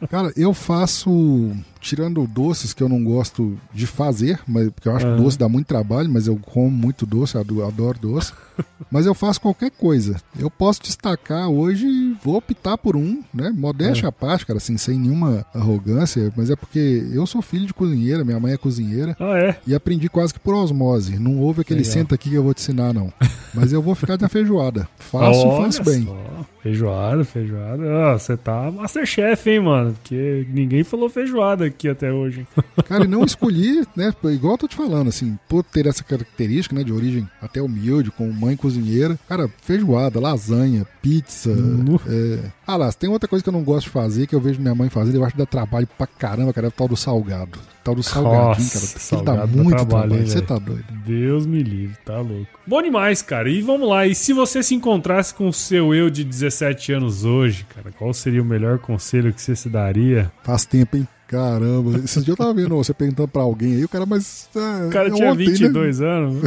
Speaker 2: Cara, eu faço. Tirando doces que eu não gosto de fazer, mas, porque eu acho
Speaker 1: Aham.
Speaker 2: que doce dá muito trabalho, mas eu como muito doce, ado- adoro doce. mas eu faço qualquer coisa. Eu posso destacar hoje, vou optar por um, né? Modéstia à parte, cara, assim, sem nenhuma arrogância, mas é porque eu sou filho de cozinheira, minha mãe é cozinheira.
Speaker 1: Ah, é?
Speaker 2: E aprendi quase que por osmose. Não houve aquele
Speaker 1: Legal.
Speaker 2: senta aqui que eu vou te ensinar, não. Mas eu vou ficar na feijoada. Faço,
Speaker 1: Olha
Speaker 2: faço bem.
Speaker 1: só. Feijoada, feijoada. Ah, você tá Masterchef, hein, mano? Porque ninguém falou feijoada aqui até hoje.
Speaker 2: Cara, e não escolhi, né? Igual eu tô te falando, assim, por ter essa característica, né? De origem até humilde, com mãe cozinheira. Cara, feijoada, lasanha, pizza.
Speaker 1: Nu.
Speaker 2: É... Ah lá, tem outra coisa que eu não gosto de fazer, que eu vejo minha mãe fazer, eu acho que dá trabalho pra caramba, cara, é o tal do salgado. Tal do salgadinho, cara. Aquilo
Speaker 1: salgado
Speaker 2: dá
Speaker 1: dá
Speaker 2: muito
Speaker 1: trabalho,
Speaker 2: trabalho. Você tá doido.
Speaker 1: Deus me livre, tá louco. Bom demais, cara. E vamos lá. E se você se encontrasse com o seu eu de 17 anos hoje, cara, qual seria o melhor conselho que você se daria?
Speaker 2: Faz tempo, hein? Caramba. Esses dias eu tava vendo você perguntando pra alguém aí, o cara, mas. ah,
Speaker 1: O cara
Speaker 2: é
Speaker 1: tinha
Speaker 2: ontem, né?
Speaker 1: 22 anos.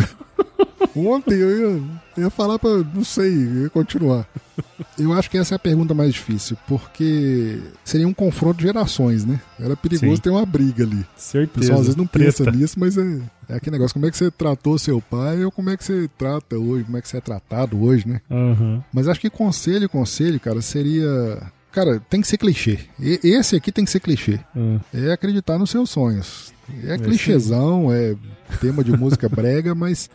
Speaker 2: Ontem eu ia, ia falar pra. Não sei, ia continuar. Eu acho que essa é a pergunta mais difícil, porque seria um confronto de gerações, né? Era perigoso
Speaker 1: Sim.
Speaker 2: ter uma briga ali. O
Speaker 1: Certeza.
Speaker 2: pessoal às vezes não pensa
Speaker 1: Treta.
Speaker 2: nisso, mas é, é aquele negócio: como é que você tratou seu pai ou como é que você trata hoje, como é que você é tratado hoje, né?
Speaker 1: Aham.
Speaker 2: Mas acho que conselho, conselho, cara, seria. Cara, tem que ser clichê. E- esse aqui tem que ser clichê.
Speaker 1: Ah.
Speaker 2: É acreditar nos seus sonhos. É clichêzão, é tema de música brega, mas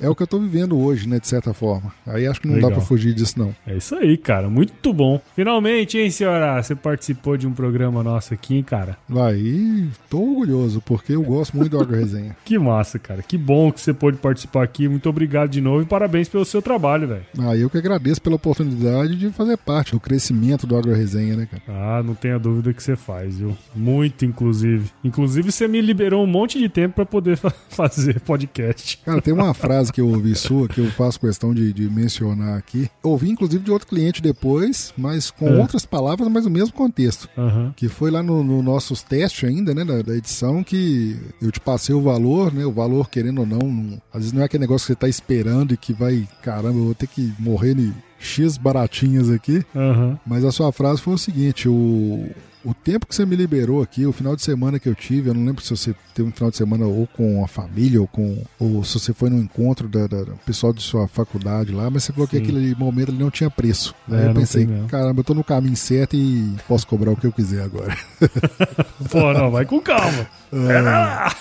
Speaker 2: é o que eu tô vivendo hoje, né, de certa forma. Aí acho que não
Speaker 1: Legal.
Speaker 2: dá pra fugir disso, não.
Speaker 1: É isso aí, cara. Muito bom. Finalmente, hein, senhora? Você participou de um programa nosso aqui, hein, cara?
Speaker 2: Vai, e tô orgulhoso, porque eu gosto muito do Agro Resenha.
Speaker 1: Que massa, cara. Que bom que você pôde participar aqui. Muito obrigado de novo e parabéns pelo seu trabalho, velho.
Speaker 2: Ah, eu que agradeço pela oportunidade de fazer parte do crescimento do Agro Resenha, né, cara?
Speaker 1: Ah, não tenha dúvida que você faz, viu? Muito, inclusive. Inclusive, você me liberou um monte de tempo pra poder fa- fazer podcast.
Speaker 2: Cara, tem uma frase que eu ouvi sua que eu faço questão de, de mencionar aqui. Ouvi, inclusive, de outro cliente depois, mas com
Speaker 1: É.
Speaker 2: outras palavras, mas no mesmo contexto.
Speaker 1: Aham.
Speaker 2: Que foi lá no, no nossos testes ainda, né, da, da edição, que eu te passei o valor, né, o valor querendo ou não, não- às vezes não é aquele negócio que você tá esperando e que vai, caramba, eu vou ter que morrer de X baratinhas aqui,
Speaker 1: Aham.
Speaker 2: mas a sua frase foi o seguinte, o, o tempo que você me liberou aqui, o final de semana que eu tive, eu não lembro se você teve um final de semana ou com a família, ou com ou se você foi no encontro da, da- do pessoal de sua faculdade lá, mas você falou que
Speaker 1: Sim.
Speaker 2: aquele momento ali não tinha preço.
Speaker 1: É,
Speaker 2: Aí eu
Speaker 1: não
Speaker 2: pensei, caramba, eu tô no caminho certo e posso cobrar o que eu quiser agora.
Speaker 1: Pô, não, vai com calma. Lá.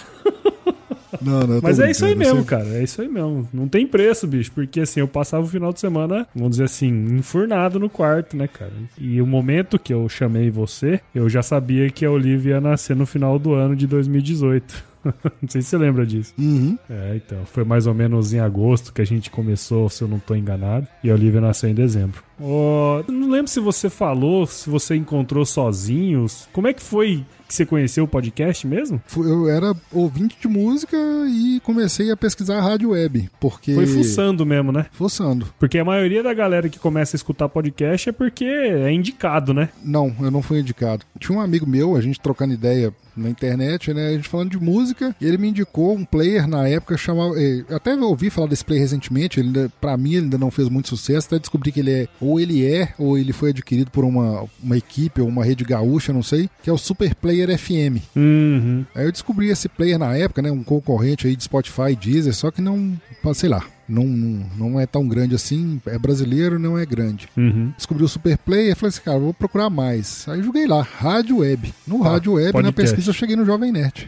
Speaker 2: Não, não,
Speaker 1: Mas é isso aí mesmo, cara. É isso aí mesmo. Não tem preço, bicho. Porque assim, eu passava o final de semana, vamos dizer assim, enfurnado no quarto, né, cara? E o momento que eu chamei você, eu já sabia que a Olivia ia nascer no final do ano de 2018. não sei se você lembra disso.
Speaker 2: Uhum.
Speaker 1: É, então. Foi mais ou menos em agosto que a gente começou, se eu não tô enganado. E a Olivia nasceu em dezembro. Ó, não lembro se você falou, se você encontrou sozinhos. Como é que foi que você conheceu o podcast mesmo?
Speaker 2: Eu era ouvinte de música e comecei a pesquisar a rádio web, porque...
Speaker 1: Foi fuçando mesmo, né?
Speaker 2: Fuçando.
Speaker 1: Porque a maioria da galera que começa a escutar podcast é porque é indicado, né?
Speaker 2: Não, eu não fui indicado. Tinha um amigo meu, a gente trocando ideia na internet, né? A gente falando de música, e ele me indicou um player na época chamava. eh, Até eu ouvi falar desse player recentemente, ele pra mim ele ainda não fez muito sucesso, até descobri que ele é, ou ele é, ou ele foi adquirido por uma, uma equipe ou uma rede gaúcha, não sei, que é o Super Player FM.
Speaker 1: Uhum.
Speaker 2: Aí eu descobri esse player na época, né? Um concorrente aí de Spotify Deezer, só que não, sei lá, não, não é tão grande assim, é brasileiro, não é grande.
Speaker 1: Uhum.
Speaker 2: Descobri o Super Player, falei assim, cara, vou procurar mais. Aí joguei lá, Rádio Web. No ah, Rádio Web, na pesquisa, eu cheguei no Jovem Nerd.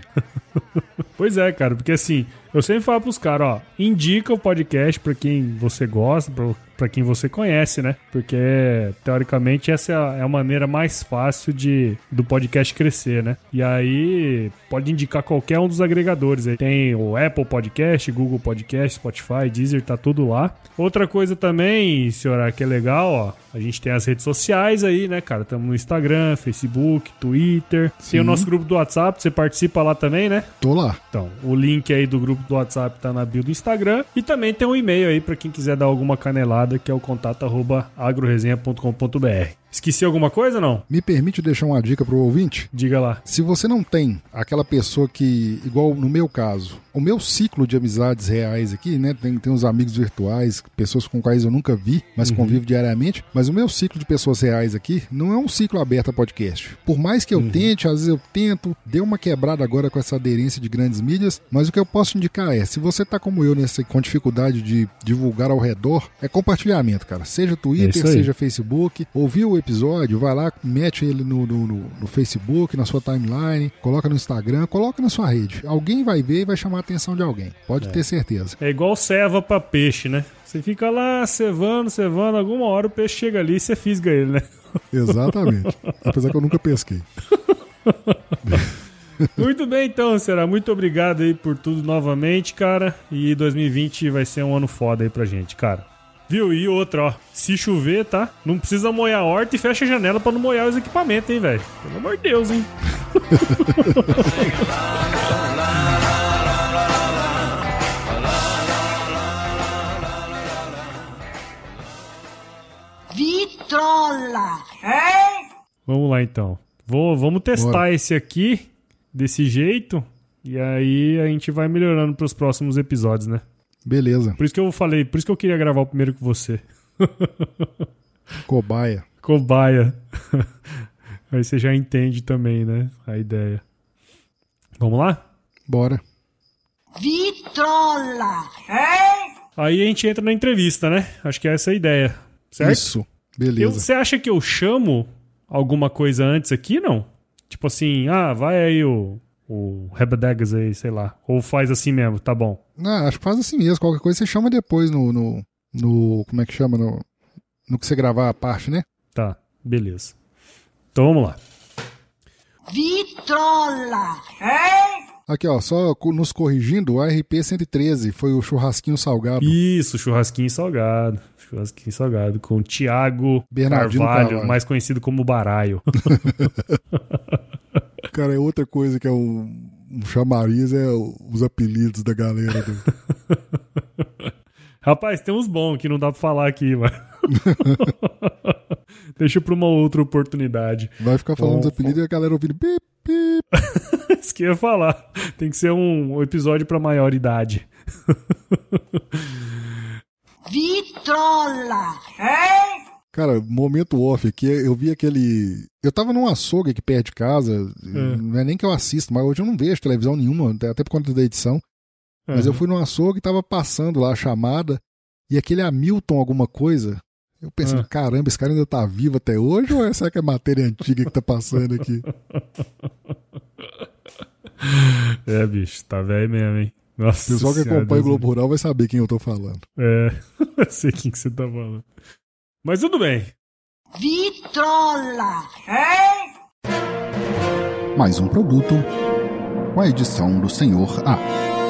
Speaker 1: pois é, cara, porque assim, eu sempre falo pros caras, ó, indica o podcast pra quem você gosta, pra, pra quem você conhece, né? Porque, teoricamente, essa é a, é a, maneira mais fácil de do podcast crescer, né? E aí, pode indicar qualquer um dos agregadores aí. Tem o Apple Podcast, Google Podcast, Spotify, Deezer, tá tudo lá. Outra coisa também, senhora, que é legal, ó, a gente tem as redes sociais aí, né, cara? Estamos no Instagram, Facebook, Twitter. Sim. Tem o nosso grupo do WhatsApp, você participa lá também, né?
Speaker 2: Tô lá.
Speaker 1: Então, o link aí do grupo do WhatsApp tá na bio do Instagram. E também tem um e-mail aí para quem quiser dar alguma canelada, que é o contato arroba agroresenha.com.br. Esqueci alguma coisa ou não?
Speaker 2: Me permite deixar uma dica pro ouvinte?
Speaker 1: Diga lá.
Speaker 2: Se você não tem aquela pessoa que, igual no meu caso, o meu ciclo de amizades reais aqui, né? Tem, tem uns amigos virtuais, pessoas com quais eu nunca vi, mas uhum. convivo diariamente. Mas o meu ciclo de pessoas reais aqui não é um ciclo aberto a podcast. Por mais que eu uhum. tente, às vezes eu tento, deu uma quebrada agora com essa aderência de grandes mídias, mas o que eu posso indicar é, se você tá como eu nessa com dificuldade de divulgar ao redor, é compartilhamento, cara. Seja Twitter, é seja Facebook, ouviu o episódio, vai lá, mete ele no, no, no, Facebook, na sua timeline, coloca no Instagram, coloca na sua rede. Alguém vai ver e vai chamar a atenção de alguém. Pode é. ter certeza.
Speaker 1: É igual ceva para peixe, né? Você fica lá cevando, cevando, alguma hora o peixe chega ali e você fisga ele, né?
Speaker 2: Exatamente. Apesar que eu nunca pesquei.
Speaker 1: Muito bem, então, será. Muito obrigado aí por tudo novamente, cara. E 2020 vai ser um ano foda aí pra gente, cara. Viu? E outra, ó. Se chover, tá? Não precisa molhar a horta e fecha a janela pra não molhar os equipamentos, hein, velho? Pelo amor de Deus, hein? Vitrola! Hein? Vamos lá então. Vou, vamos testar Bora. esse aqui desse jeito e aí a gente vai melhorando para os próximos episódios, né?
Speaker 2: Beleza.
Speaker 1: Por isso que eu falei, por isso que eu queria gravar o primeiro com você.
Speaker 2: Cobaia.
Speaker 1: Cobaia. Aí você já entende também, né? A ideia. Vamos lá?
Speaker 2: Bora.
Speaker 1: Vitrola! Hein? Aí a gente entra na entrevista, né? Acho que é essa a ideia. Certo?
Speaker 2: Isso. Beleza.
Speaker 1: Eu, você acha que eu chamo alguma coisa antes aqui, não? Tipo assim, ah, vai aí o, o Rebedegas aí, sei lá. Ou faz assim mesmo, tá bom.
Speaker 2: Não, acho que faz assim mesmo. Qualquer coisa você chama depois no. no, no como é que chama? No, no que você gravar a parte, né?
Speaker 1: Tá, beleza. Então vamos lá. Vitrola!
Speaker 2: Hein? Aqui, ó, só nos corrigindo, o RP 113 foi o churrasquinho salgado.
Speaker 1: Isso, churrasquinho salgado. Churrasquinho salgado com o Tiago Carvalho, Carvalho, mais conhecido como Baraio.
Speaker 2: Cara, é outra coisa que é um, um chamariz, é os apelidos da galera. Do...
Speaker 1: Rapaz, tem uns bons que não dá pra falar aqui, mas. Deixa pra uma outra oportunidade.
Speaker 2: Vai ficar falando Bom, os apelidos e a galera ouvindo pip, pip.
Speaker 1: Isso que eu ia falar. Tem que ser um episódio pra maior idade.
Speaker 2: Vitrola! Hein? Cara, momento off aqui, eu vi aquele. Eu tava num açougue aqui perto de casa, é. não é nem que eu assisto, mas hoje eu não vejo televisão nenhuma, até por conta da edição. Uhum. Mas eu fui num açougue e tava passando lá a chamada, e aquele Hamilton alguma coisa. Eu pensei, uhum. caramba, esse cara ainda tá vivo até hoje, ou é, será que é matéria antiga que tá passando aqui?
Speaker 1: É, bicho, tá velho mesmo, hein? Nossa
Speaker 2: o pessoal que acompanha o Globo Rural vai saber quem eu tô falando.
Speaker 1: É, eu sei quem que você tá falando. Mas tudo bem. Vitrola!
Speaker 2: Hein? Mais um produto com a edição do Senhor A.